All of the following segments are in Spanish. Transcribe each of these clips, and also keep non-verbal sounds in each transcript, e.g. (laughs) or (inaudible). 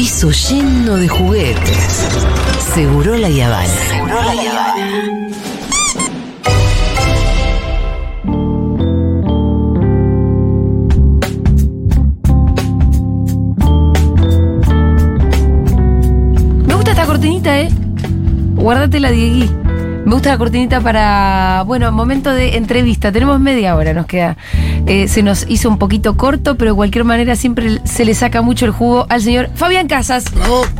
piso lleno de juguetes. Seguro la Yavana. Seguro la Yavana. Me gusta esta cortinita, ¿eh? Guárdatela, Diegui. Me gusta la cortinita para, bueno, momento de entrevista. Tenemos media hora, nos queda. Eh, se nos hizo un poquito corto, pero de cualquier manera siempre se le saca mucho el jugo al señor Fabián Casas.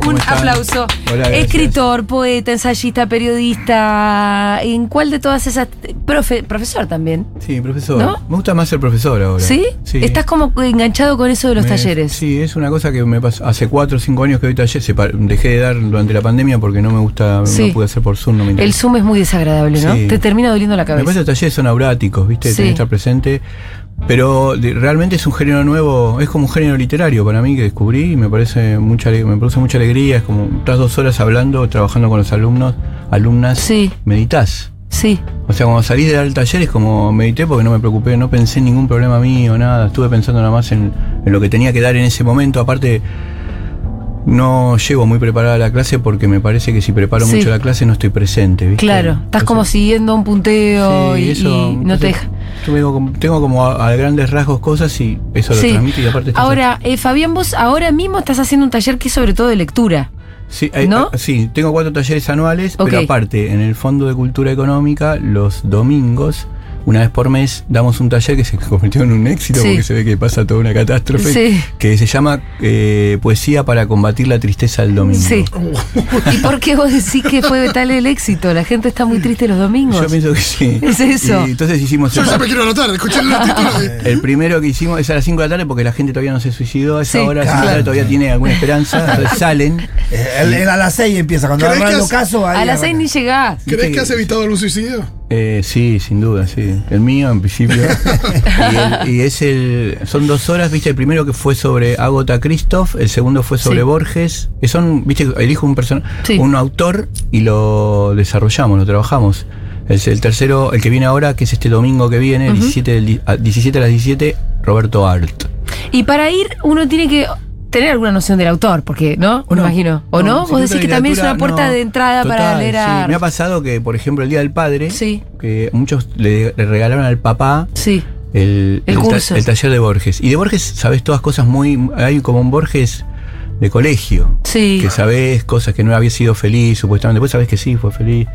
Un están? aplauso. Hola. Escritor, poeta, ensayista, periodista. ¿En cuál de todas esas? Profe- profesor también. Sí, profesor. ¿No? Me gusta más ser profesor ahora. ¿Sí? Sí. Estás como enganchado con eso de los Me- talleres. Sí, es una cosa que me pasó. Hace cuatro o cinco años que doy pa- Dejé de dar durante la pandemia porque no me gusta, Sí. no pude hacer por Zoom, no me El. Zoom es muy desagradable, ¿no? Sí. Te termina doliendo la Me cabeza. parece que los talleres son auráticos, ¿viste? Sí. Tenés que estar presente. Pero de- realmente es un género nuevo, es como un género literario para mí que descubrí y me parece mucha me produce mucha alegría. Es como estás dos horas hablando, trabajando con los alumnos, alumnas, Sí. meditas. Sí. O sea, cuando salí de dar el taller es como medité porque no me preocupé, no pensé en ningún problema mío, nada. Estuve pensando nada más en, en lo que tenía que dar en ese momento. Aparte, no llego muy preparada la clase porque me parece que si preparo Sí. mucho la clase no estoy presente, ¿viste? Claro, estás como siguiendo un punteo sí, y, eso, y no te deja. Yo tengo, como- tengo como a, a grandes rasgos cosas y eso lo transmito y aparte Ahora, eh, Fabián, vos ahora mismo estás haciendo un taller que es sobre todo de lectura. Sí, eh, ¿no? ah, sí, tengo cuatro talleres anuales, pero aparte, en el Fondo de Cultura Económica, los domingos, una vez por mes, damos un taller que se (laughs) convirtió en un éxito Sí. porque se ve que pasa toda una catástrofe, Sí. que se llama eh, Poesía para combatir la tristeza del domingo. Sí. ¿Y por qué vos decís que fue tal el éxito? La gente está muy triste los domingos. Yo pienso que sí. Es eso. Y entonces hicimos Yo el, ya me quiero anotar, escuché el el primero que hicimos es a las 5 de la tarde porque la gente todavía no se suicidó. A esa Sí. hora, Claro. todavía tiene alguna esperanza. (laughs) Entonces salen. Eh, Él, él a las 6 empieza, cuando ¿Crees agarran los casos. ahí A las seis arranca. ni llegás. ¿Crees que has evitado algún suicidio? Eh, sí, sin duda, sí. El mío, en principio. (laughs) y, el- y es el. Son dos horas, viste. El primero que fue sobre Agota Christoph, el segundo fue sobre Sí. Borges. Que son, viste, elijo un person Sí. un autor y lo desarrollamos, lo trabajamos. El tercero, el que viene ahora, que es este domingo que viene, el 17, del di- a 17 a las 17, Roberto Art. Y para ir, uno tiene que tener alguna noción del autor, porque, ¿no? Me no. imagino. ¿O no? si Vos decís que también es una puerta no. de entrada para leer sí. a. Me ha pasado que, por ejemplo, el Día del Padre, Sí. que muchos le, le regalaron al papá Sí. el, El ta- curso. el taller de Borges. Y de Borges sabes todas cosas muy. Hay como un Borges de colegio. Sí. Que sabes cosas que no había sido feliz, supuestamente. Después sabes que sí, fue feliz.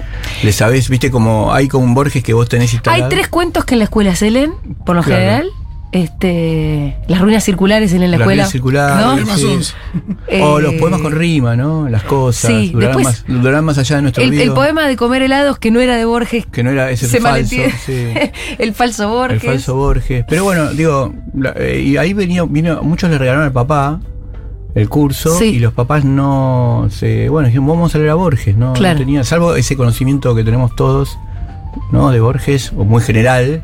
Le sabes, viste, como hay como un Borges que vos tenés Hay instalado. tres cuentos que en la escuela se leen, por lo Claro. general. Este, las ruinas circulares en la Las escuela. ruinas circulares. O Eh, los poemas con rima, ¿no? Las cosas. Sí, durarán, después- más, durarán más allá de nuestro El, el poema de comer helados que no era de Borges. Que no era ese se falso. sí. (laughs) el falso Borges. El falso Borges. Pero bueno, digo, la- eh, y ahí venía, vino, muchos le regalaron al papá el curso Sí. y los papás no se, bueno, dijeron, vamos a leer a Borges, ¿no? Claro. No tenía, salvo ese conocimiento que tenemos todos, ¿no? De Borges, o muy general,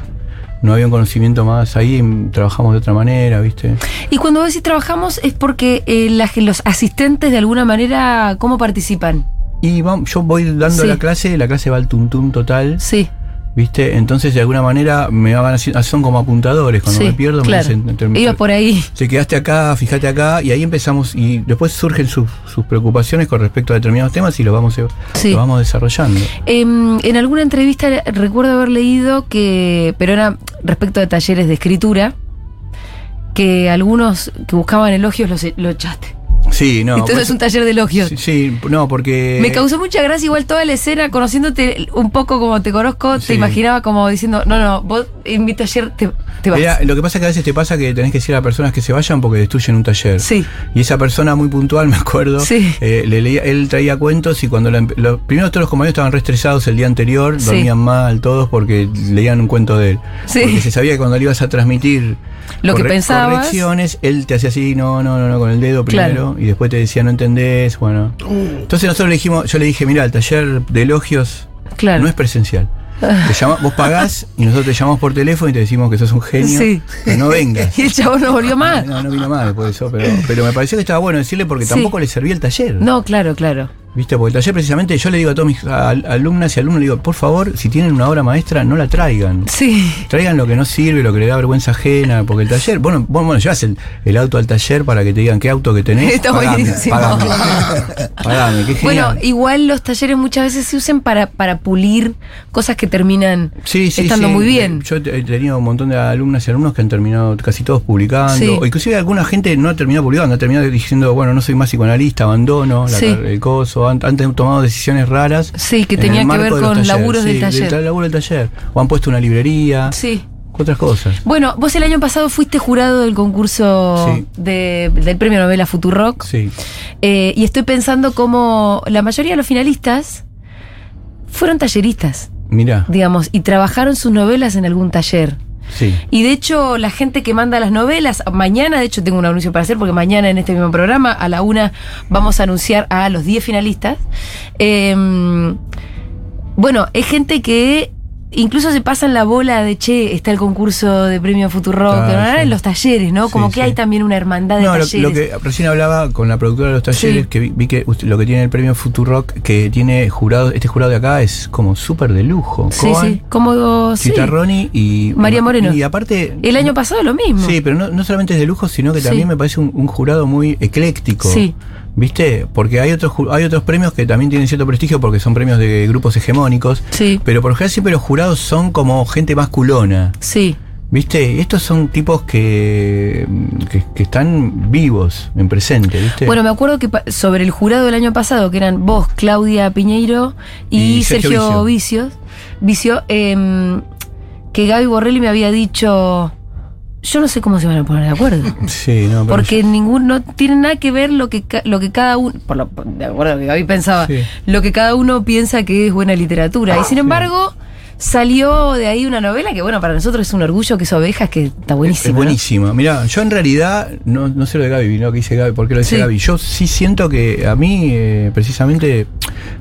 no había un conocimiento más ahí, mm, trabajamos de otra manera, ¿viste? Y cuando vos decís trabajamos es porque eh, las- los asistentes de alguna manera, ¿cómo participan? Y vamos, yo voy dando Sí. la clase, la clase va al tuntum total, Sí, ¿viste? Entonces de alguna manera me van haciendo, son como apuntadores, cuando sí, me pierdo claro. me dicen, Iba por ahí. Te quedaste acá, fíjate acá, y ahí empezamos, y después surgen sus, sus preocupaciones con respecto a determinados temas y los vamos, Sí. los vamos desarrollando. Em, en alguna entrevista recuerdo haber leído que, pero era respecto de talleres de escritura, que algunos que buscaban elogios los, e- lo echaste. Sí, no. Entonces por es un taller de elogios. Sí, sí, no, porque. Me causó mucha gracia igual toda la escena, conociéndote un poco como te conozco, Sí. te imaginaba como diciendo, no, no, vos en mi taller te, te vas. Era- lo que pasa es que a veces te pasa que tenés que decir a personas que se vayan porque destruyen un taller. Sí. Y esa persona muy puntual, (laughs) me acuerdo, Sí. eh, le leía, él traía cuentos y cuando la empe- lo- primero todos los compañeros estaban re estresados el día anterior, dormían mal todos porque leían un cuento de él. Sí. Porque se sabía que cuando le ibas a transmitir Lo que pensabas. correcciones, él te hacía así, no, no, no, no, con el dedo primero, Claro. y después te decía, no entendés, bueno. Entonces nosotros le dijimos, yo le dije, mira, el taller de elogios Claro. no es presencial. Te llama- vos pagás y nosotros te llamamos por teléfono y te decimos que sos un genio. Sí. Que no vengas. (laughs) Y el chabón no volvió más. No, no vino más después de eso, pero, pero me pareció que estaba bueno decirle porque Sí. tampoco le servía el taller. No, claro, claro. ¿Viste? Porque el taller precisamente yo le digo a todos mis alumnas y alumnos, le digo, por favor, si tienen una obra maestra, no la traigan. Sí. Traigan lo que no sirve, lo que le da vergüenza ajena, porque el taller, bueno, bueno, bueno llevas el, el auto al taller para que te digan qué auto que tenés. (laughs) Está Pagame, buenísimo. Pagame, (laughs) Pagame, qué Bueno, igual los talleres muchas veces se usan para, para pulir cosas que terminan Sí, sí, estando sí. muy bien. Yo he tenido un montón de alumnas y alumnos que han terminado casi todos publicando. O inclusive alguna gente no ha terminado publicando, ha terminado diciendo, bueno, no soy más psicoanalista, abandono la el coso, han, han tomado decisiones raras. Sí, que en tenía que ver de con talleres. laburos del Sí, taller. Del laburo del taller. O han puesto una librería, Sí. otras cosas. Bueno, vos el año pasado fuiste jurado del concurso Sí. de- del premio novela Futurock. Sí. Eh, y estoy pensando cómo la mayoría de los finalistas fueron talleristas, Mirá, digamos, y trabajaron sus novelas en algún taller. Y de hecho, la gente que manda las novelas, mañana, de hecho, tengo un anuncio para hacer, porque mañana en este mismo programa, a la una, vamos a anunciar a los 10 finalistas. Eh, bueno, es gente que incluso se pasan la bola de che, está el concurso de premio Futurock, Claro, sí. en los talleres, ¿no? Sí, Como que sí. hay también una hermandad de No, lo, talleres. lo que recién hablaba con la productora de los talleres, que vi, vi que usted- lo que tiene el premio Futurock, que tiene jurado, este jurado de acá es como súper de lujo. Sí, Coan, sí, como sí. Chitarroni y María Moreno. Y aparte. El año pasado lo mismo. Sí, pero no, no solamente es de lujo, sino que también me parece un, un jurado muy ecléctico. Sí. ¿Viste? Porque hay otros, hay otros premios que también tienen cierto prestigio porque son premios de grupos hegemónicos. Sí. Pero por lo general siempre los jurados son como gente más culona. Sí. ¿Viste? Estos son tipos que, que, que están vivos, en presente, ¿viste? Bueno, me acuerdo que sobre el jurado del año pasado, que eran vos, Claudia Piñeiro y, Y Sergio Sergio, Vicios, Vicio, em, que Gaby Borrelli me había dicho, yo no sé cómo se van a poner de acuerdo. (laughs) sí, no, pero Porque ningún, no tiene nada que ver lo que, lo que cada uno, por lo, de acuerdo a lo que Gaby pensaba, Sí. lo que cada uno piensa que es buena literatura. Y sin embargo, salió de ahí una novela que, bueno, para nosotros es un orgullo que es Ovejas, que está buenísima. Es ¿no? buenísima. Mira, yo en realidad, no, no sé lo de Gaby, lo que dice Gaby, ¿por qué lo dice Sí. Gaby? Yo sí siento que a mí, eh, precisamente,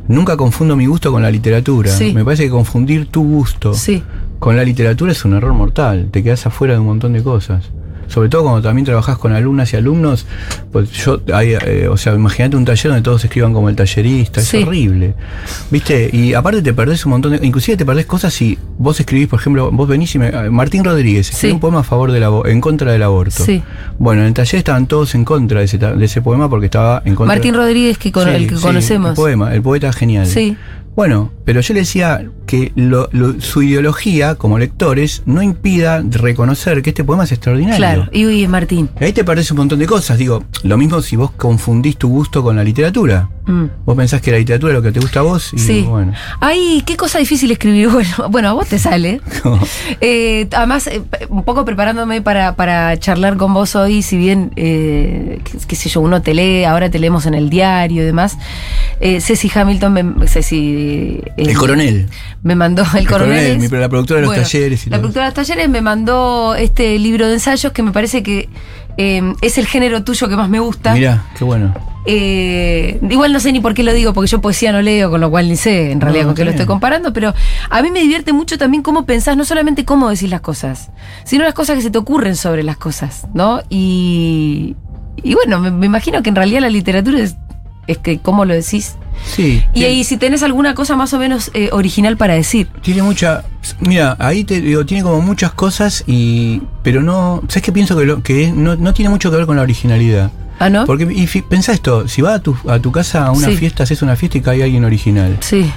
nunca confundo mi gusto con la literatura. Sí. Me parece que confundir tu gusto Sí. Con la literatura es un error mortal. Te quedas afuera de un montón de cosas. Sobre todo cuando también trabajás con alumnas y alumnos, pues yo, hay, eh, o sea, imagínate un taller donde todos escriban como el tallerista, es horrible. ¿Viste? Y aparte te perdés un montón de, inclusive te perdés cosas si vos escribís, por ejemplo, vos venís y me, eh, Martín Rodríguez escribió Sí. un poema a favor del en contra del aborto. Sí. Bueno, en el taller estaban todos en contra de ese, de ese poema porque estaba en contra Martín Rodríguez, que con, Sí, el que conocemos. El poema, el poeta genial. Sí. Bueno, pero yo le decía que lo- lo- su ideología como lectores no impida reconocer que este poema es extraordinario. Claro, y uy, Martín. Ahí te perdés un montón de cosas. Digo, lo mismo si vos confundís tu gusto con la literatura. Mm. Vos pensás que la literatura es lo que te gusta a vos y Sí. bueno. Ay, qué cosa difícil escribir. (laughs) Bueno, bueno, a vos te sale. (laughs) Eh, además, eh, un poco preparándome para, para charlar con vos hoy, si bien, eh, qué, qué sé yo, uno te lee, ahora te leemos en el diario y demás. Ceci Hamilton, me, Ceci, el coronel. me mandó el, El coronel. coronel, es- mi- la productora de los Bueno, talleres y la todo. productora de los talleres me mandó este libro de ensayos que me parece que eh, es el género tuyo que más me gusta. Mirá, qué bueno. Eh, igual no sé ni por qué lo digo, porque yo poesía no leo, con lo cual ni sé en realidad con qué lo estoy comparando, pero a mí me divierte mucho también cómo pensás, no solamente cómo decís las cosas, sino las cosas que se te ocurren sobre las cosas, ¿no? Y, y bueno, me, me imagino que en realidad la literatura es, es que cómo lo decís. Sí. Y ahí si tenés alguna cosa más o menos eh, original para decir. Tiene mucha. Mira, ahí te digo, tiene como muchas cosas y. Pero no. ¿Sabes qué pienso que, lo, que es- no, no tiene mucho que ver con la originalad? ¿Ah, no? Porque, y fi- pensá esto, si vas a tu, a tu casa a una Sí. fiesta, haces una fiesta y cae alguien original. Sí.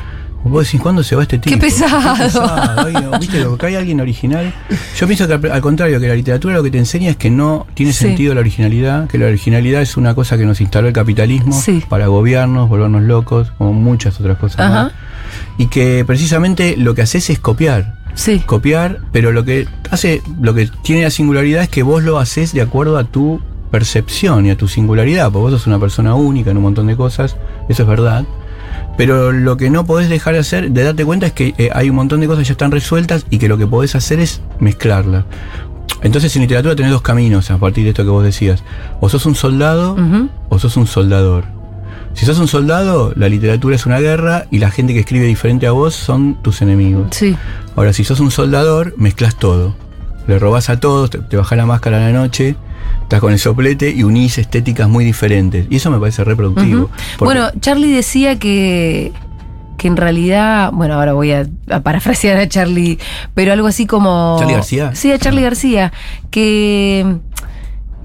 Vos decís, ¿cuándo se va este tipo? Qué pesado. pesado, ay, no, ¿Viste? Lo que hay alguien original. Yo pienso que al, al contrario, que la literatura lo que te enseña es que no tiene Sí. sentido la originalidad, que la originalidad es una cosa que nos instaló el capitalismo Sí. para gobiernos, volvernos locos, como muchas otras cosas Ajá. más. Y que precisamente lo que haces es copiar. Sí. Copiar, pero lo que hace, lo que tiene la singularidad es que vos lo haces de acuerdo a tu percepción y a tu singularidad, porque vos sos una persona única en un montón de cosas, eso es verdad. Pero lo que no podés dejar de hacer, de darte cuenta, es que eh, hay un montón de cosas que ya están resueltas y que lo que podés hacer es mezclarlas. Entonces en literatura tenés dos caminos a partir de esto que vos decías. O sos un soldado o sos un soldador. Si sos un soldado, la literatura es una guerra y la gente que escribe diferente a vos son tus enemigos. Sí. Ahora, si sos un soldador, mezclas todo. Le robás a todos, te, te bajás la máscara a la noche Estás con el soplete y unís estéticas muy diferentes. Y eso me parece reproductivo. Bueno, Charlie decía que, que en realidad, bueno, ahora voy a, a parafrasear a Charlie, pero algo así como... ¿Charlie García? Sí, a Charlie García, que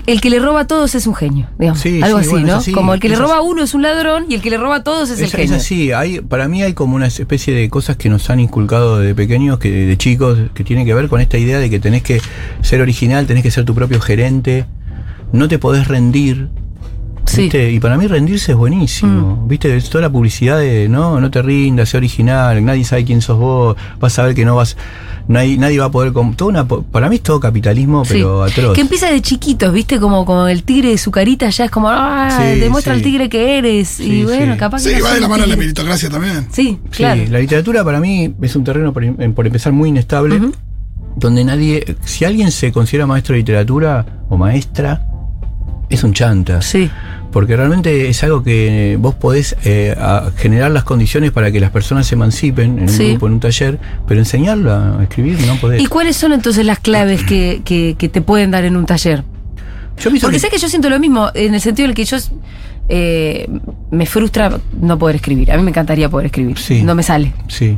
el que le roba a todos es un genio, digamos. Sí, algo sí, así, bueno, ¿no? así, como el que le roba a uno es un ladrón y el que le roba a todos es, el Es, es genio. así, hay, para mí hay como una especie de cosas que nos han inculcado de pequeños, que de chicos, que tienen que ver con esta idea de que tenés que ser original, tenés que ser tu propio gerente, no te podés rendir. Sí. ¿viste? Y para mí rendirse es buenísimo. ¿Viste? Es toda la publicidad de no, no te rindas, sé original, nadie sabe quién sos vos, vas a ver que no vas, nadie, nadie va a poder. Toda una, po- para mí es todo capitalismo, Sí. pero atroz. Que empieza de chiquitos, ¿viste? Como, como el tigre de su carita ya es como, ah, Sí, demuestra sí. al tigre que eres. Sí, y bueno, sí. capaz que. Sí, no va de la mano la meritocracia también. Sí, Sí, claro. la literatura para mí es un terreno por, em- por empezar muy inestable, donde nadie, si alguien se considera maestro de literatura o maestra, es un chanta. Sí. Porque realmente es algo que vos podés eh, generar las condiciones para que las personas se emancipen en un Sí. grupo, en un taller, pero enseñarlo a escribir no podés. ¿Y cuáles son entonces las claves que, que- que te pueden dar en un taller? Yo Porque que- sé que yo siento lo mismo, en el sentido en el que yo eh, me frustra no poder escribir. A mí me encantaría poder escribir. Sí. No me sale. Sí.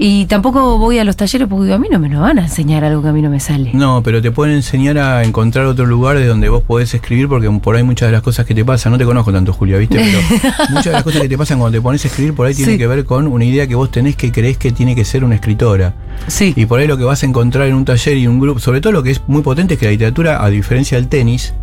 Y tampoco voy a los talleres porque a mí no me lo van a enseñar algo que a mí no me sale. No, pero te pueden enseñar a encontrar otro lugar de donde vos podés escribir, porque por ahí muchas de las cosas que te pasan, no te conozco tanto, Julia, ¿viste? Pero (laughs) muchas de las cosas que te pasan cuando te pones a escribir por ahí tienen Sí. que ver con una idea que vos tenés que creés que tiene que ser una escritora. Sí. Y por ahí lo que vas a encontrar en un taller y un grupo, sobre todo lo que es muy potente es que la literatura, a diferencia del tenis,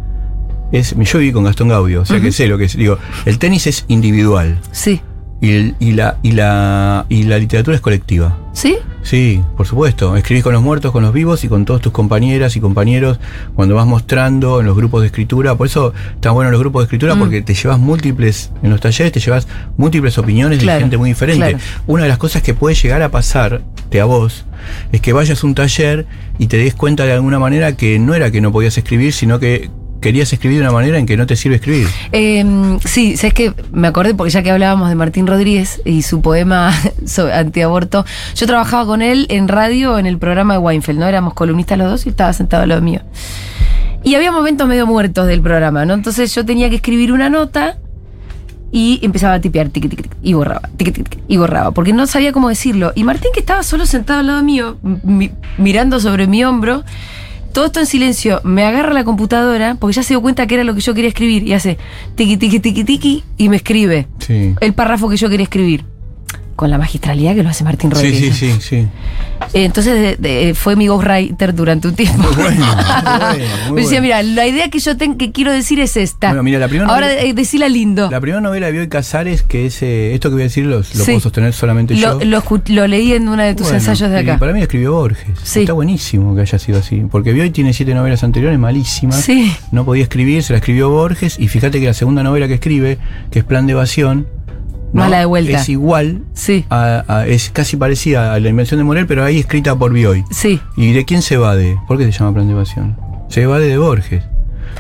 es. Yo viví con Gastón Gaudio, o sea que sé lo que es. Digo, el tenis es individual Sí. Y, el- y la, y, la, y la literatura es colectiva. ¿Sí? Sí, por supuesto. Escribís con los muertos, con los vivos y con todos tus compañeras y compañeros cuando vas mostrando en los grupos de escritura. Por eso están buenos los grupos de escritura Mm. porque te llevas múltiples, en los talleres te llevas múltiples opiniones Claro, de gente muy diferente. claro. Una de las cosas que puede llegar a pasarte a vos es que vayas a un taller y te des cuenta de alguna manera que no era que no podías escribir, sino que querías escribir de una manera en que no te sirve escribir. Eh, sí, sabes que me acordé porque ya que hablábamos de Martín Rodríguez y su poema (laughs) antiaborto, yo trabajaba con él en radio en el programa de Weinfeld, ¿no? Éramos columnistas los dos y estaba sentado al lado mío. Y había momentos medio muertos del programa, ¿no? Entonces yo tenía que escribir una nota y empezaba a tipear, tiqui, tiqui, y borraba, y borraba, porque no sabía cómo decirlo. Y Martín, que estaba solo sentado al lado mío, mi- mirando sobre mi hombro, todo esto en silencio, me agarra la computadora, porque ya se dio cuenta que era lo que yo quería escribir, y hace tiqui, tiqui, tiqui, tiqui, y me escribe Sí. el párrafo que yo quería escribir. Con la magistralidad que lo hace Martín Sí, Rodríguez. sí, sí, sí. Eh, Entonces de- de- fue mi ghostwriter durante un tiempo. Muy bueno, (laughs) muy bueno, muy me decía, mira, la idea que yo que quiero decir es esta. Bueno, mira, la primera Ahora novela- eh, decila lindo. La primera novela de Bioy Casares, que es eh, esto que voy a decir, los- lo Sí. puedo sostener solamente Lo, yo. lo leí en uno de tus Bueno, ensayos de y acá. Para mí escribió Borges. Sí. Está buenísimo que haya sido así. Porque Bioy tiene siete novelas anteriores malísimas. Sí. No podía escribir, se la escribió Borges. Y fíjate que la segunda novela que escribe, que es Plan de Evasión, ¿no? Mala de vuelta. es igual, Sí, a- a- es casi parecida a la invención de Morel, pero ahí escrita por Bioy. sí. ¿Y de quién se evade? ¿Por qué se llama Plan de Evasión? Se evade de Borges.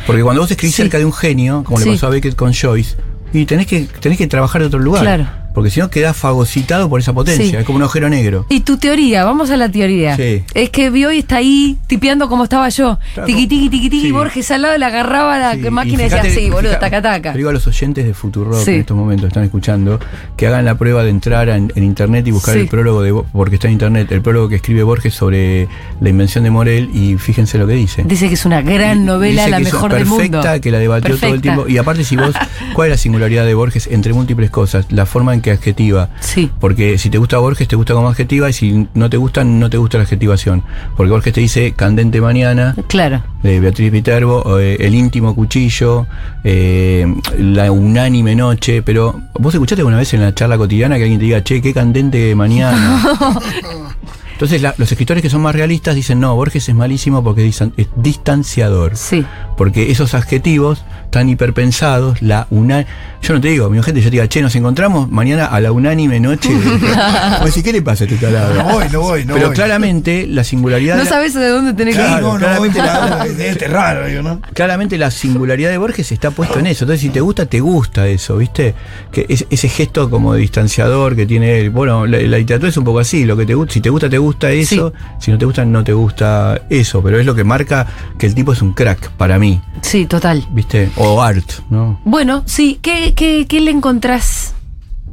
Porque cuando vos escribís Sí. cerca de un genio, como le pasó a Beckett con Joyce, y tenés que, tenés que trabajar de otro lugar. Claro. Porque si no quedás fagocitado por esa potencia. Sí. Es como un agujero negro. Y tu teoría, vamos a la teoría. Sí. Es que Bioy está ahí tipeando como estaba yo. Claro. Tiqui, tiqui, tiqui, tiqui. Sí. Borges al lado le agarraba la máquina y decía, fíjate- sí, boludo, taca, taca. Digo a los oyentes de Futurock Sí. en estos momentos están escuchando que hagan la prueba de entrar en, en internet y buscar el prólogo de porque está en internet, el prólogo que escribe Borges sobre la invención de Morel y fíjense lo que dice. Dice que es una gran novela, Dice la que es mejor del mundo. perfecta, que la debatió todo el tiempo. Y aparte, si vos, ¿cuál es la singularidad de Borges entre múltiples cosas? La forma en que adjetiva. Sí. Porque si te gusta Borges, te gusta como adjetiva, y si no te gusta, no te gusta la adjetivación. Porque Borges te dice candente mañana, Claro. de Beatriz Viterbo, eh, El íntimo cuchillo, eh, La unánime noche, pero ¿vos escuchaste alguna vez en la charla cotidiana que alguien te diga, che, qué candente mañana? (laughs) Entonces la- los escritores que son más realistas dicen, no, Borges es malísimo porque es distan- es distanciador. Sí. Porque esos adjetivos tan hiperpensados, la una Yo no te digo, mi gente, yo te diga, che, nos encontramos mañana a la unánime noche. Vos (laughs) decís, ¿qué le pasa a este tarado? No voy, no voy, no Pero voy. claramente la singularidad. No sabes de dónde tenés Claro, que ir. no, no claramente voy la- (laughs) este es raro, digo, ¿no? Claramente la singularidad de Borges está puesto en eso. Entonces, si te gusta, te gusta eso, ¿viste? Que es- ese gesto como de distanciador que tiene él. Bueno, la, la literatura es un poco así. Lo que te gusta, si te gusta, te gusta eso. Si no te gusta, no te gusta eso. Pero es lo que marca que el tipo es un crack para mí. Mí, Sí, total. ¿viste? O art, ¿no? Bueno, sí, ¿qué, qué, qué le encontrás?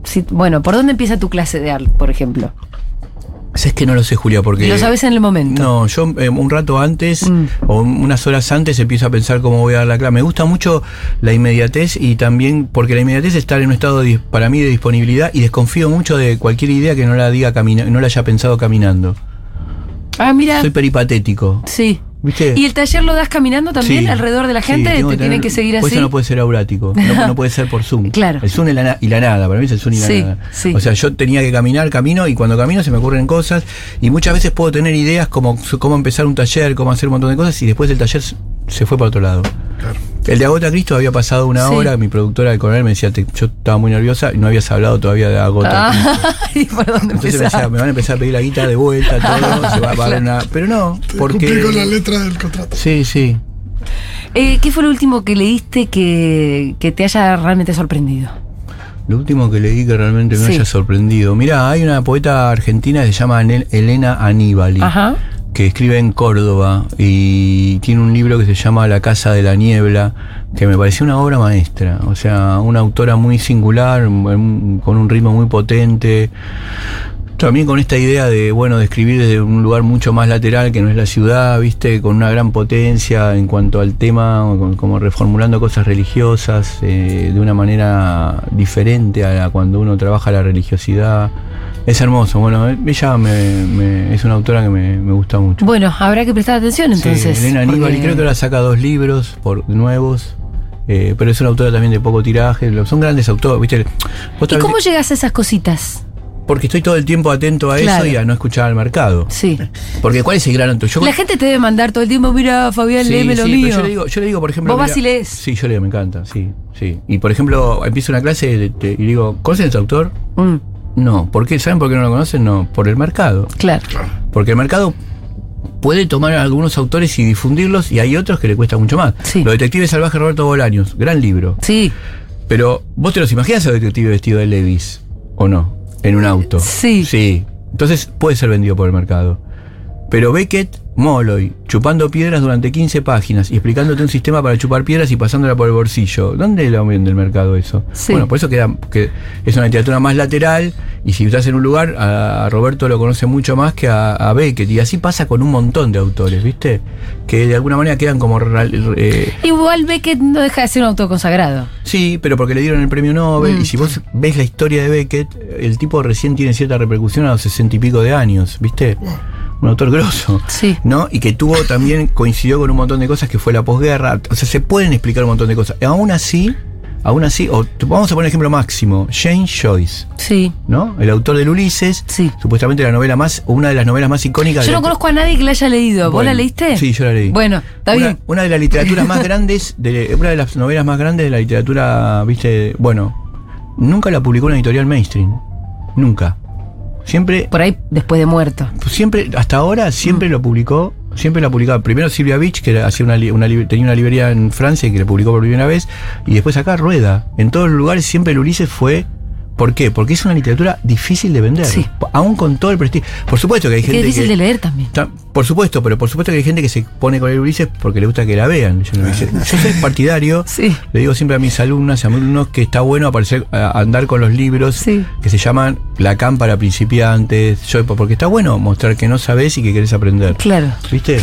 Si- bueno, ¿por dónde empieza tu clase de arte, por ejemplo? Es que no lo sé, Julia, porque... Lo sabes en el momento. No, yo eh, un rato antes Mm. o unas horas antes empiezo a pensar cómo voy a dar la clase. Me gusta mucho la inmediatez y también porque la inmediatez está en un estado de- para mí de disponibilidad y desconfío mucho de cualquier idea que no la diga no la haya pensado caminando. Ah, mira. Soy peripatético. Sí. ¿Viste? ¿Y el taller lo das caminando también Sí. alrededor de la Sí, gente? tengo ¿Te tienen que seguir así? Eso no puede ser aurático. No, (laughs) no puede ser por Zoom. Claro. El Zoom y la, y la nada. Para mí es el Zoom y la Sí, nada. sí. O sea, yo tenía que caminar, camino, y cuando camino se me ocurren cosas. Y muchas veces puedo tener ideas como cómo empezar un taller, cómo hacer un montón de cosas, y después el taller se- fue para otro lado. El de Agota Cristo había pasado una Sí. hora, mi productora del coronel me decía, "Te- yo estaba muy nerviosa y no habías hablado todavía de Agota Cristo. Ah, (laughs) ¿y por dónde Entonces me decía, me van a empezar a pedir la guita de vuelta, todo, (laughs) se va a pagar una. Pero no, Cumplí con la porque. letra del contrato. Sí, sí. Eh, ¿Qué fue lo último que leíste que, que te haya realmente sorprendido? Lo último que leí que realmente me Sí. haya sorprendido. Mira, hay una poeta argentina que se llama Elena Aníbali, Ajá. Que escribe en Córdoba y tiene un libro que se llama La Casa de la Niebla, que me pareció una obra maestra. O sea, una autora muy singular, con un ritmo muy potente. También con esta idea de, bueno, de escribir desde un lugar mucho más lateral que no es la ciudad, viste, con una gran potencia en cuanto al tema, como reformulando cosas religiosas eh, de una manera diferente a la- cuando uno trabaja la religiosidad. Es hermoso, bueno, ella me- me- es una autora que me, me gusta mucho. Bueno, habrá que prestar atención Sí, entonces. Elena Aníbal, y creo que ahora saca dos libros por nuevos. eh, pero es una autora también de poco tiraje. Son grandes autores, ¿viste? ¿Y vez- cómo llegas a esas cositas? Porque estoy todo el tiempo atento a Claro. eso y a no escuchar al mercado. Sí. Porque ¿cuál es el gran autor? Yo La gente te debe mandar todo el tiempo, mira, Fabián, Sí, léeme lo sí, pero. Yo le, digo, yo le digo, por ejemplo. Vos vas y lees. Sí, yo leo, me encanta, sí, sí. Y por ejemplo, empiezo una clase y digo, ¿conocen a este autor? Mm, No. ¿Por qué? ¿Saben por qué no lo conocen? No. Por el mercado. claro. Porque el mercado puede tomar a algunos autores y difundirlos y hay otros que le cuesta mucho más. Sí. Los Detectives Salvajes Roberto Bolaños, gran libro. Sí, Pero vos te los imaginas a los detectives vestido de Levis, ¿o no? En un auto. Sí. Sí. Entonces puede ser vendido por el mercado. Pero Beckett, Molloy, chupando piedras durante 15 páginas y explicándote un sistema para chupar piedras y pasándola por el bolsillo. ¿Dónde lo vende el mercado eso? Sí. Bueno, por eso queda que es una literatura más lateral y si estás en un lugar, a, Roberto lo conoce mucho más que a, a Beckett. Y así pasa con un montón de autores, ¿viste? Que de alguna manera quedan como... eh, Igual Beckett no deja de ser un autor consagrado. Sí, pero porque le dieron el premio Nobel. Mm. Y si vos ves la historia de Beckett, el tipo recién tiene cierta repercusión a los sesenta y pico de años, ¿viste? Un autor grosso. Sí. ¿No? Y que tuvo también, coincidió con un montón de cosas que fue la posguerra. O sea, se pueden explicar un montón de cosas. Aún así, aún así, o, vamos a poner ejemplo máximo: James Joyce, Sí. ¿no? El autor del Ulises. Sí. Supuestamente la novela más, una de las novelas más icónicas Yo no la- conozco a nadie que la haya leído. ¿Vos Bueno, la leíste? Sí, yo la leí. Bueno, está una, bien. Una de las literaturas más (laughs) grandes, de, una de las novelas más grandes de la literatura, viste, bueno, nunca la publicó una editorial mainstream. Nunca. Siempre, Por ahí después de muerto. siempre, hasta ahora, siempre Mm. lo publicó, siempre la publicaba. Primero Silvia Beach, que hacía una, una tenía una librería en Francia y que la publicó por primera vez, y después acá Rueda. En todos los lugares siempre el Ulises fue. ¿Por qué? Porque es una literatura difícil de vender. Sí. Aún con todo el prestigio. Por supuesto que hay Qué gente. difícil que, de leer también. Ta- Por supuesto, pero por supuesto que hay gente que se pone con el Ulises porque le gusta que la vean. Yo, no dice- yo soy partidario, (laughs) Sí. le digo siempre a mis alumnas y a mis alumnos que está bueno aparecer, a- andar con los libros Sí. que se llaman Lacan para principiantes, yo, porque está bueno mostrar que no sabes y que querés aprender. Claro. ¿Viste?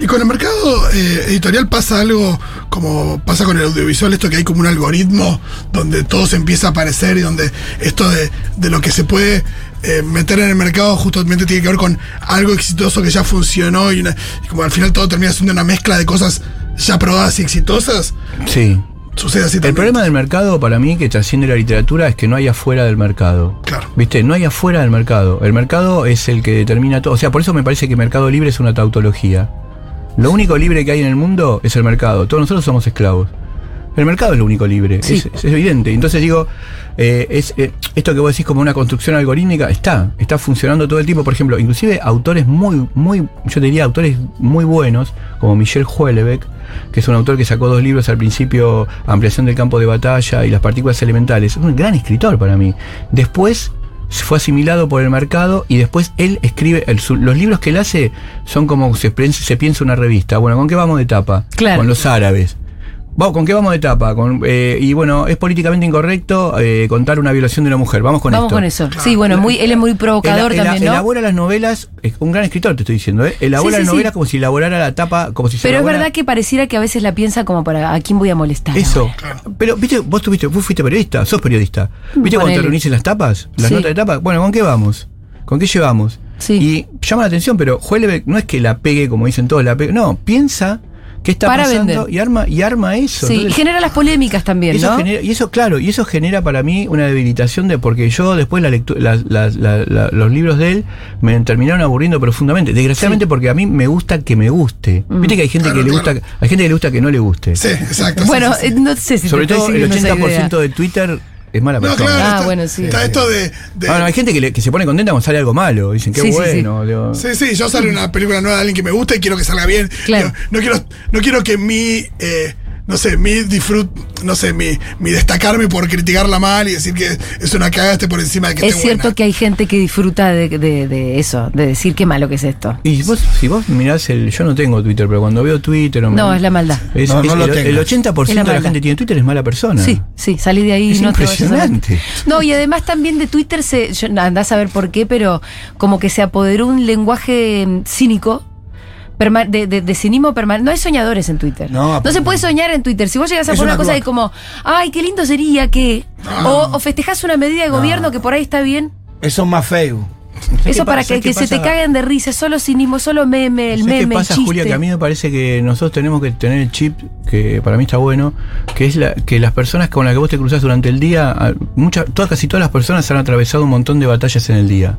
Y con el mercado eh, editorial pasa algo como pasa con el audiovisual, esto que hay como un algoritmo donde todo se empieza a aparecer y donde esto de, de lo que se puede eh, meter en el mercado justamente tiene que ver con algo exitoso que ya funcionó y, una- y como al final todo termina siendo una mezcla de cosas ya probadas y exitosas. Sí. Sucede así El también. problema del mercado para mí que trasciende la literatura es que no hay afuera del mercado. Claro. ¿Viste? No hay afuera del mercado. El mercado es el que determina todo. O sea, por eso me parece que Mercado Libre es una tautología. Lo único libre que hay en el mundo es el mercado. Todos nosotros somos esclavos. El mercado es lo único libre, Sí. es, es evidente. Entonces digo, eh, es eh, esto que vos decís como una construcción algorítmica, está, está funcionando todo el tiempo. Por ejemplo, inclusive autores muy, muy, yo diría autores muy buenos, como Michel Houellebecq, que es un autor que sacó dos libros al principio, Ampliación del campo de batalla y las partículas elementales. Es un gran escritor para mí. Después fue asimilado por el mercado y después él escribe, el- los libros que él hace son como se, piensa- se piensa una revista. Bueno, ¿con qué vamos de tapa? Claro. Con los árabes. Vamos, ¿Con qué vamos de tapa? Con, eh, y bueno, es políticamente incorrecto eh, contar una violación de una mujer. Vamos con Vamos esto. con eso. Sí, bueno, muy, él es muy provocador también, ¿no? Elabora las novelas, es un gran escritor, te estoy diciendo, ¿eh? Elabora Sí, sí, las sí. novelas como si elaborara la tapa, como si se Pero es verdad que pareciera que a veces la piensa como para a quién voy a molestar. Eso. ahora? Pero, viste, vos tuviste, vos fuiste periodista, sos periodista. ¿Viste cuando te reunís en las tapas? Las Sí. notas de tapa. Bueno, ¿con qué vamos? ¿Con qué llevamos? Sí. Y llama la atención, pero Huelbeck no es que la pegue como dicen todos, la pegue. No, piensa qué está Para pasando vender. y arma, y arma eso. Sí, y Entonces, genera las polémicas también, eso ¿no? genera- y eso, claro, y eso genera para mí una debilitación de porque yo después la lectu- las- las- la- la- los libros de él me terminaron aburriendo profundamente. Desgraciadamente porque a mí me gusta que me guste. Mm. Viste que hay gente Claro, que le gusta, hay gente que le gusta que no le guste. Sí, exacto. Bueno, sí, sí. eh, no sé si Sobre te todo el siguiendo esa 80% idea. de Twitter es mala No, persona. claro. Ah, está, bueno, sí. Está esto de. de- Ah, no, hay gente que, le- que se pone contenta cuando sale algo malo. Dicen, qué Sí, sí, bueno. digo. Sí, sí, yo sale una película nueva de alguien que me gusta y quiero que salga bien. Claro. No, quiero, no quiero que mi, eh, no sé, mi disfrut, no sé, mi, mi destacarme por criticarla mal y decir que es una cagaste por encima de que Es esté cierto buena. que hay gente que disfruta de, de- de eso, de decir qué malo que es esto. Y vos, si vos mirás el. Yo no tengo Twitter, pero cuando veo Twitter. o me- No, es la maldad. es- No, no es lo el, el 80% Es la de la gente que tiene Twitter es mala persona. Sí, sí, salí de ahí Es no te impresionante. No, y además también de Twitter se, yo, andás a ver por qué, pero como que se apoderó un lenguaje mm, cínico. De, de- de cinismo permanente. No hay soñadores en Twitter. No, se puede soñar en Twitter. Si vos llegas a poner una una cosa de como, ay, qué lindo sería que. O, o festejás una medida de gobierno que por ahí está bien. Eso es más feo. ¿Sabés Eso para que, ¿Qué que se te caguen de risa, solo cinismo, solo meme, el ¿Sabés meme, ¿Qué pasa, el chiste. Julia? Que a mí me parece que nosotros tenemos que tener el chip, que para mí está bueno, que es la, que las personas con las que vos te cruzás durante el día, muchas, todas, casi todas las personas han atravesado un montón de batallas en el día.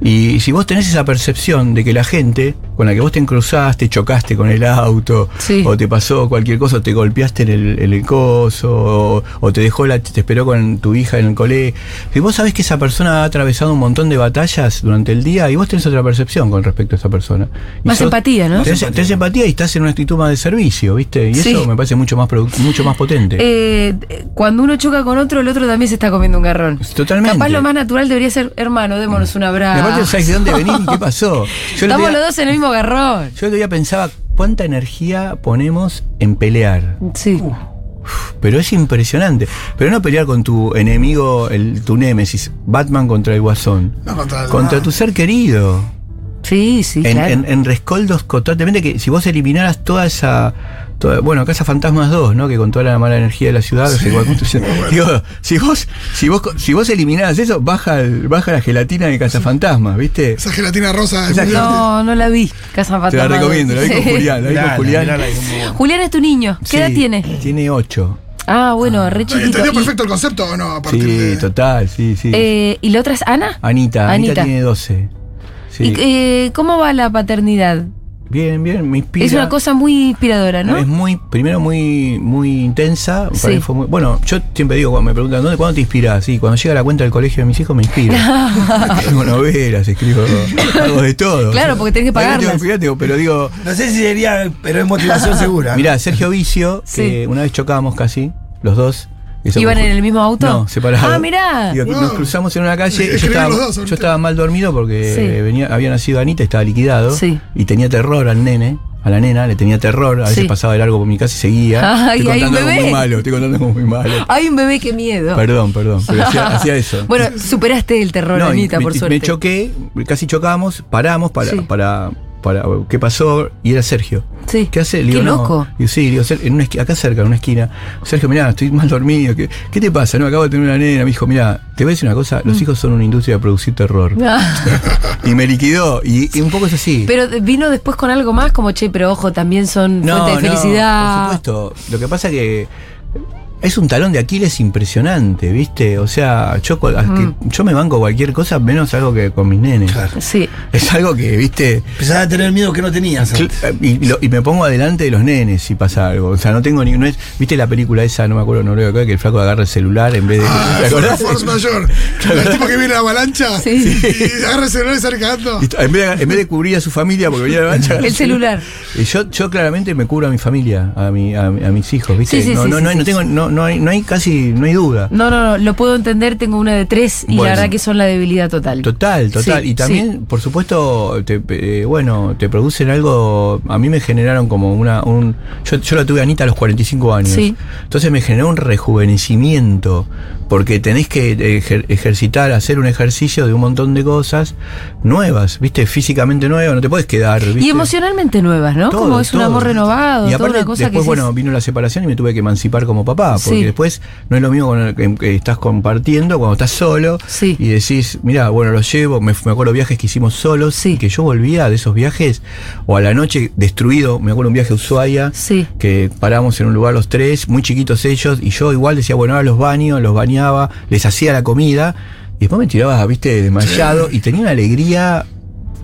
Y si vos tenés esa percepción de que la gente con la que vos te cruzaste, chocaste con el auto, Sí. o te pasó cualquier cosa, te golpeaste en el, en el coso, o, o te dejó la, te esperó con tu hija en el colegio. Si vos sabés que esa persona ha atravesado un montón de batallas durante el día y vos tenés otra percepción con respecto a esa persona. Y Más empatía, ¿no? Tenés, tenés empatía y estás en una actitud más de servicio, ¿viste? Y Sí. eso me parece mucho más mucho más potente. Eh, cuando uno choca con otro, el otro también se está comiendo un garrón. Totalmente. Capaz lo más natural debería ser, hermano, démonos un Y aparte, (laughs) ¿sabes de dónde venís y qué pasó? Yo Estamos día- los dos en el mismo garrón. Yo el otro día pensaba cuánta energía ponemos en pelear. Sí. Pero es impresionante. Pero no pelear con tu enemigo, el, tu némesis, Batman contra el Guasón. No, contra el- Contra tu ser querido. Sí, sí, en, claro. en- en rescoldos constantemente que si vos eliminaras toda esa. Toda- bueno, Casa Fantasmas 2, ¿no? Que con toda la mala energía de la ciudad. se (laughs) va construyendo. Digo, si vos, si vos, si vos eliminaras eso, baja, baja la gelatina de Casa Fantasmas, ¿viste? Esa gelatina rosa es no, no la vi. Casa Te la recomiendo, la vi con Sí. Julián, la vi con Julián. bueno. Julián es tu niño. ¿Qué edad Sí, tiene? Tiene 8. Ah, bueno, re chiquito. ¿Entendió perfecto el concepto o no? A partir Sí, de... total, sí, sí. eh, ¿Y la otra es Ana? Anita, Anita, Anita. tiene 12. Sí. ¿Y, eh, ¿Cómo va la paternidad? Bien, bien, me inspira. Es una cosa muy inspiradora, ¿no? Es muy, primero muy, muy intensa. para Sí. mí fue muy- bueno, yo siempre digo, cuando me preguntan, ¿dónde, ¿cuándo te inspiras? Sí, cuando llega la cuenta del colegio de mis hijos me inspira. (laughs) (laughs) escribo novelas, escribo algo de todo. Claro, porque tenés que tengo pagarlas. inspirar, digo, pero digo, No sé si sería, pero es motivación segura. mirá, Sergio Vicio, Sí. que una vez chocamos casi, los dos. ¿Iban en el mismo auto? No, separados. Ah, mirá. Digo, Wow. Nos cruzamos en una calle. Yo estaba, dos yo estaba mal dormido porque Sí. venía, había nacido Anita, estaba liquidado. Sí. Y tenía terror al nene, a la nena, le tenía terror. A veces Sí. pasaba de largo por mi casa y seguía. (laughs) Ay, estoy contando algo muy malo, estoy contando algo muy malo. Hay un bebé, qué miedo. Perdón, perdón, pero hacía, (laughs) hacía eso. Bueno, superaste el terror, No, Anita, me, por me suerte. choqué, casi chocamos, paramos para, Sí. para, para, ¿qué pasó? Y era Sergio. Sí. ¿Qué hace? Le Qué no. loco. Y sí, digo, "Ser- en una esqui- acá cerca, en una esquina. Sergio, mirá, estoy mal dormido. ¿Qué, qué te pasa? No, acabo de tener una nena. Me dijo, mirá, te voy a decir una cosa, Mm. los hijos son una industria de producir terror. (laughs) y me liquidó. Y, y un poco es así. Pero vino después con algo más, como che, pero ojo, también son fuente de felicidad. por supuesto. Lo que pasa que es un talón de Aquiles impresionante, ¿viste? O sea, yo, Mm. yo me banco cualquier cosa menos algo que con mis nenes. Claro. Sí. Es algo que, ¿viste? Empezás a tener miedo que no tenías. Antes. Y, lo- y me pongo adelante de los nenes si pasa algo. O sea, no tengo ni. No es, ¿Viste la película esa, no me acuerdo, Noruega, acá, que el flaco agarra el celular en vez de. Ah, ¿Te acordás? Force Mayor. El tipo que viene la avalancha Sí. y agarra el celular y sale cagando. Y en, vez de, en vez de cubrir a su familia, porque venía la agarra El celular. Y yo, yo claramente me cubro a mi familia, a, mi, a, mi- a mis hijos, ¿viste? Sí, sí, no, sí, no, sí, no, sí. no tengo, no, no, no hay, no hay casi, no hay duda. No, no, no, lo puedo entender, tengo una de tres y Bueno. la verdad que son la debilidad total. Total, total. Sí, y también, por supuesto, te, eh, bueno, te producen algo. A mí me generaron como una. Un, yo, yo la tuve a Anita a los 45 años. Sí. Entonces me generó un rejuvenecimiento. Porque tenés que ejer- ejercitar, hacer un ejercicio de un montón de cosas nuevas, ¿viste? Físicamente nuevas, no te puedes quedar. ¿viste? Y emocionalmente nuevas, ¿no? Todo, como es un amor renovado, Y toda aparte, una cosa después, que bueno, vino la separación y me tuve que emancipar como papá. Porque Sí. después no es lo mismo con el que, que estás compartiendo cuando estás solo Sí. y decís, mira, bueno, lo llevo. Me, me acuerdo viajes que hicimos solos Sí. y que yo volvía de esos viajes o a la noche destruido. Me acuerdo un viaje a Ushuaia Sí. que paramos en un lugar los tres, muy chiquitos ellos, y yo igual decía, bueno, ahora los baño, los bañaba, les hacía la comida. Y después me tiraba, viste, desmayado y tenía una alegría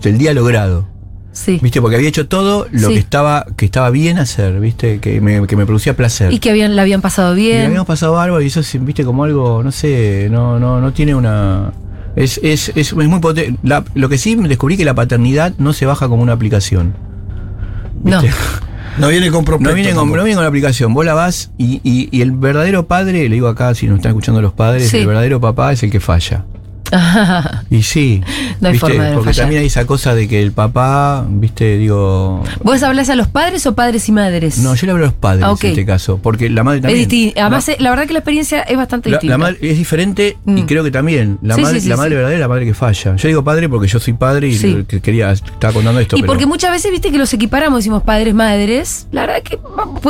del día logrado. Sí. ¿Viste? Porque había hecho todo lo Sí. que estaba que estaba bien hacer, ¿viste? Que me, que me producía placer. Y que habían, la habían pasado Y bien. habíamos pasado bárbaro y eso, ¿viste? Como algo, no sé, no no no tiene una... Es, es, es, es muy potente. La- lo que sí me descubrí que la paternidad no se baja como una aplicación. No. ¿viste? (laughs) No viene con. No viene, con, no viene con la aplicación, vos la vas y, y- y el verdadero padre, le digo acá si nos están escuchando los padres, Sí. el verdadero papá es el que falla. (laughs) Y sí, No hay ¿viste? forma de porque fallar. también hay esa cosa de que el papá, viste, digo, ¿Vos hablas a los padres o padres y madres? No, yo le hablo a los padres Ah, en este caso, porque la madre es también. Además, la, eh, la verdad que la experiencia es bastante la- distinta. la madre es diferente y Mm. creo que también la Sí, madre, sí, sí, la madre verdadera es la madre que falla. Yo digo padre porque yo soy padre y quería estaba contando esto. y pero porque muchas veces viste que los equiparamos, decimos padres, madres. La verdad que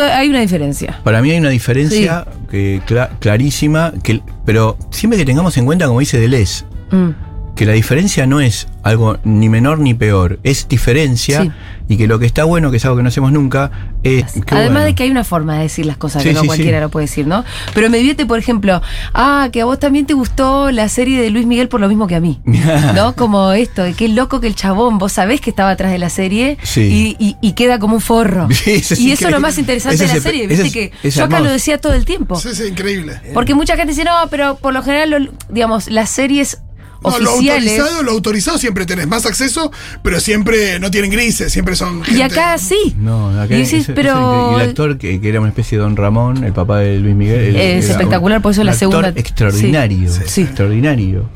hay una diferencia. para mí hay una diferencia que cla- clarísima, que, pero siempre que tengamos en cuenta, como dice Deleuze, Mm. que la diferencia no es algo ni menor ni peor, es diferencia Sí. y que lo que está bueno, que es algo que no hacemos nunca, es que Además bueno. de que hay una forma de decir las cosas Sí, que no sí, cualquiera sí. lo puede decir, ¿no? Pero me divierte, por ejemplo, ah, que a vos también te gustó la serie de Luis Miguel por lo mismo que a mí. (laughs) ¿No? Como esto, de qué loco que el chabón, vos sabés que estaba atrás de la serie Sí. y, y- y queda como un forro. (laughs) Sí, eso es y eso es lo más interesante de la serie, viste es- que es yo acá hermoso. lo decía todo el tiempo. Sí, sí, increíble. Porque mucha gente dice, no, pero por lo general, lo- digamos, las series No, lo oficiales. autorizado, lo autorizado siempre tenés más acceso, pero siempre no tienen grises, siempre son. y acá sí. No, acá Y decís, pero- el actor que, que era una especie de Don Ramón, el papá de Luis Miguel. Es espectacular, por eso un la actor segunda- Extraordinario. Sí. Sí. Extraordinario.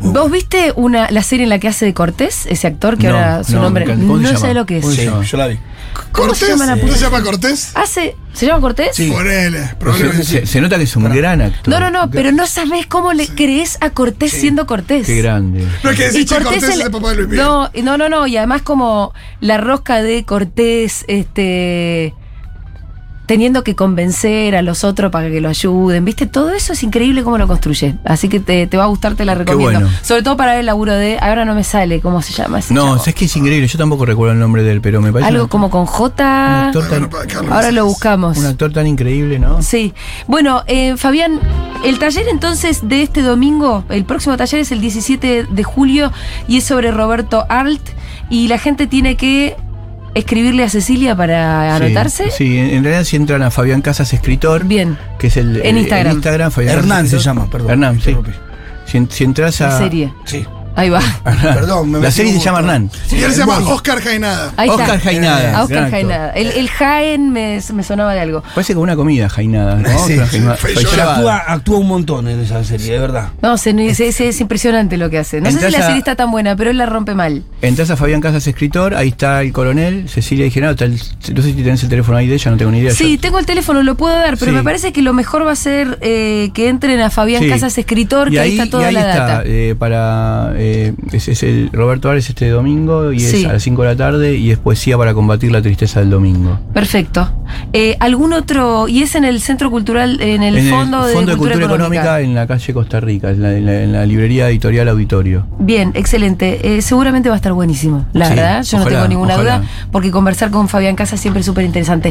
¿Vos viste una, la serie en la que hace de Cortés, ese actor que No, ahora su no, nombre me encanta. ¿Cómo se no sé lo que es? ¿Cómo se Sí, yo la vi. ¿Cómo se ¿Cortés? llama la ¿No se llama Cortés? Hace, ¿se llama Cortés? Sí. Se, probablemente. se- se nota que es un gran actor. No, no, no, pero no sabés cómo le crees a Cortés siendo Cortés. Qué grande. No es que decís, Cortés es el- el papá de Luis Miguel. No, no, no, no, y además como la rosca de Cortés, este teniendo que convencer a los otros para que lo ayuden, ¿viste? Todo eso es increíble cómo lo construye. Así que te, te va a gustar, te la recomiendo. bueno. Sobre todo para el laburo de, ahora no me sale, ¿cómo se llama ese No, chavo? es que es increíble. Yo tampoco recuerdo el nombre de él, pero me parece. Algo un- como con un J. tan, Ahora lo buscamos. un actor tan increíble, ¿no? Sí. Bueno, eh, Fabián, el taller entonces de este domingo, el próximo taller es el 17 de julio y es sobre Roberto Arlt y la gente tiene que escribirle a Cecilia para anotarse. Sí, en, en realidad si entran a Fabián Casas Escritor, Bien. que es el. En el- Instagram. Instagram Fabián Hernán Casas se llama, perdón. Hernán, sí. Si, en- si entras La a. serie. Sí. Ahí va. (laughs) Perdón, me La serie se llama. Hernán. Y él se llama. Oscar Jainada. Ahí Oscar está. Jainada, A Oscar. Jainada. El, el Jaén me, me sonaba de algo. Parece como una comida, Jainada. ¿no? Sí, Oscar sí, Jainada. actúa, actúa un montón en esa serie, de verdad. No, se, es, es- es impresionante lo que hace. No sé si la serie está tan buena, pero él la rompe mal. Entras a Fabián Casas Escritor, ahí está el coronel, Cecilia el- no sé si tenés el teléfono ahí de ella, no tengo ni idea. Sí, Yo- tengo el teléfono, lo puedo dar, pero Sí. me parece que lo mejor va a ser eh, que entren a Fabián Sí. Casas Escritor, Y que ahí, está toda y ahí la está, data. eh, para eh, es, es el Roberto Ares este domingo y Sí. es a las 5 de la tarde y es poesía para combatir la tristeza del domingo. Perfecto. Eh, ¿Algún otro? Y es en el Centro Cultural, en el en Fondo, el Fondo de, Cultura, Económica. en la calle Costa Rica, en la, en la- en la librería editorial Auditorio. Bien, excelente. Eh, seguramente va a estar buenísimo, la Sí, verdad. Yo no tengo ninguna ojalá. duda, porque conversar con Fabián Casas siempre es súper interesante.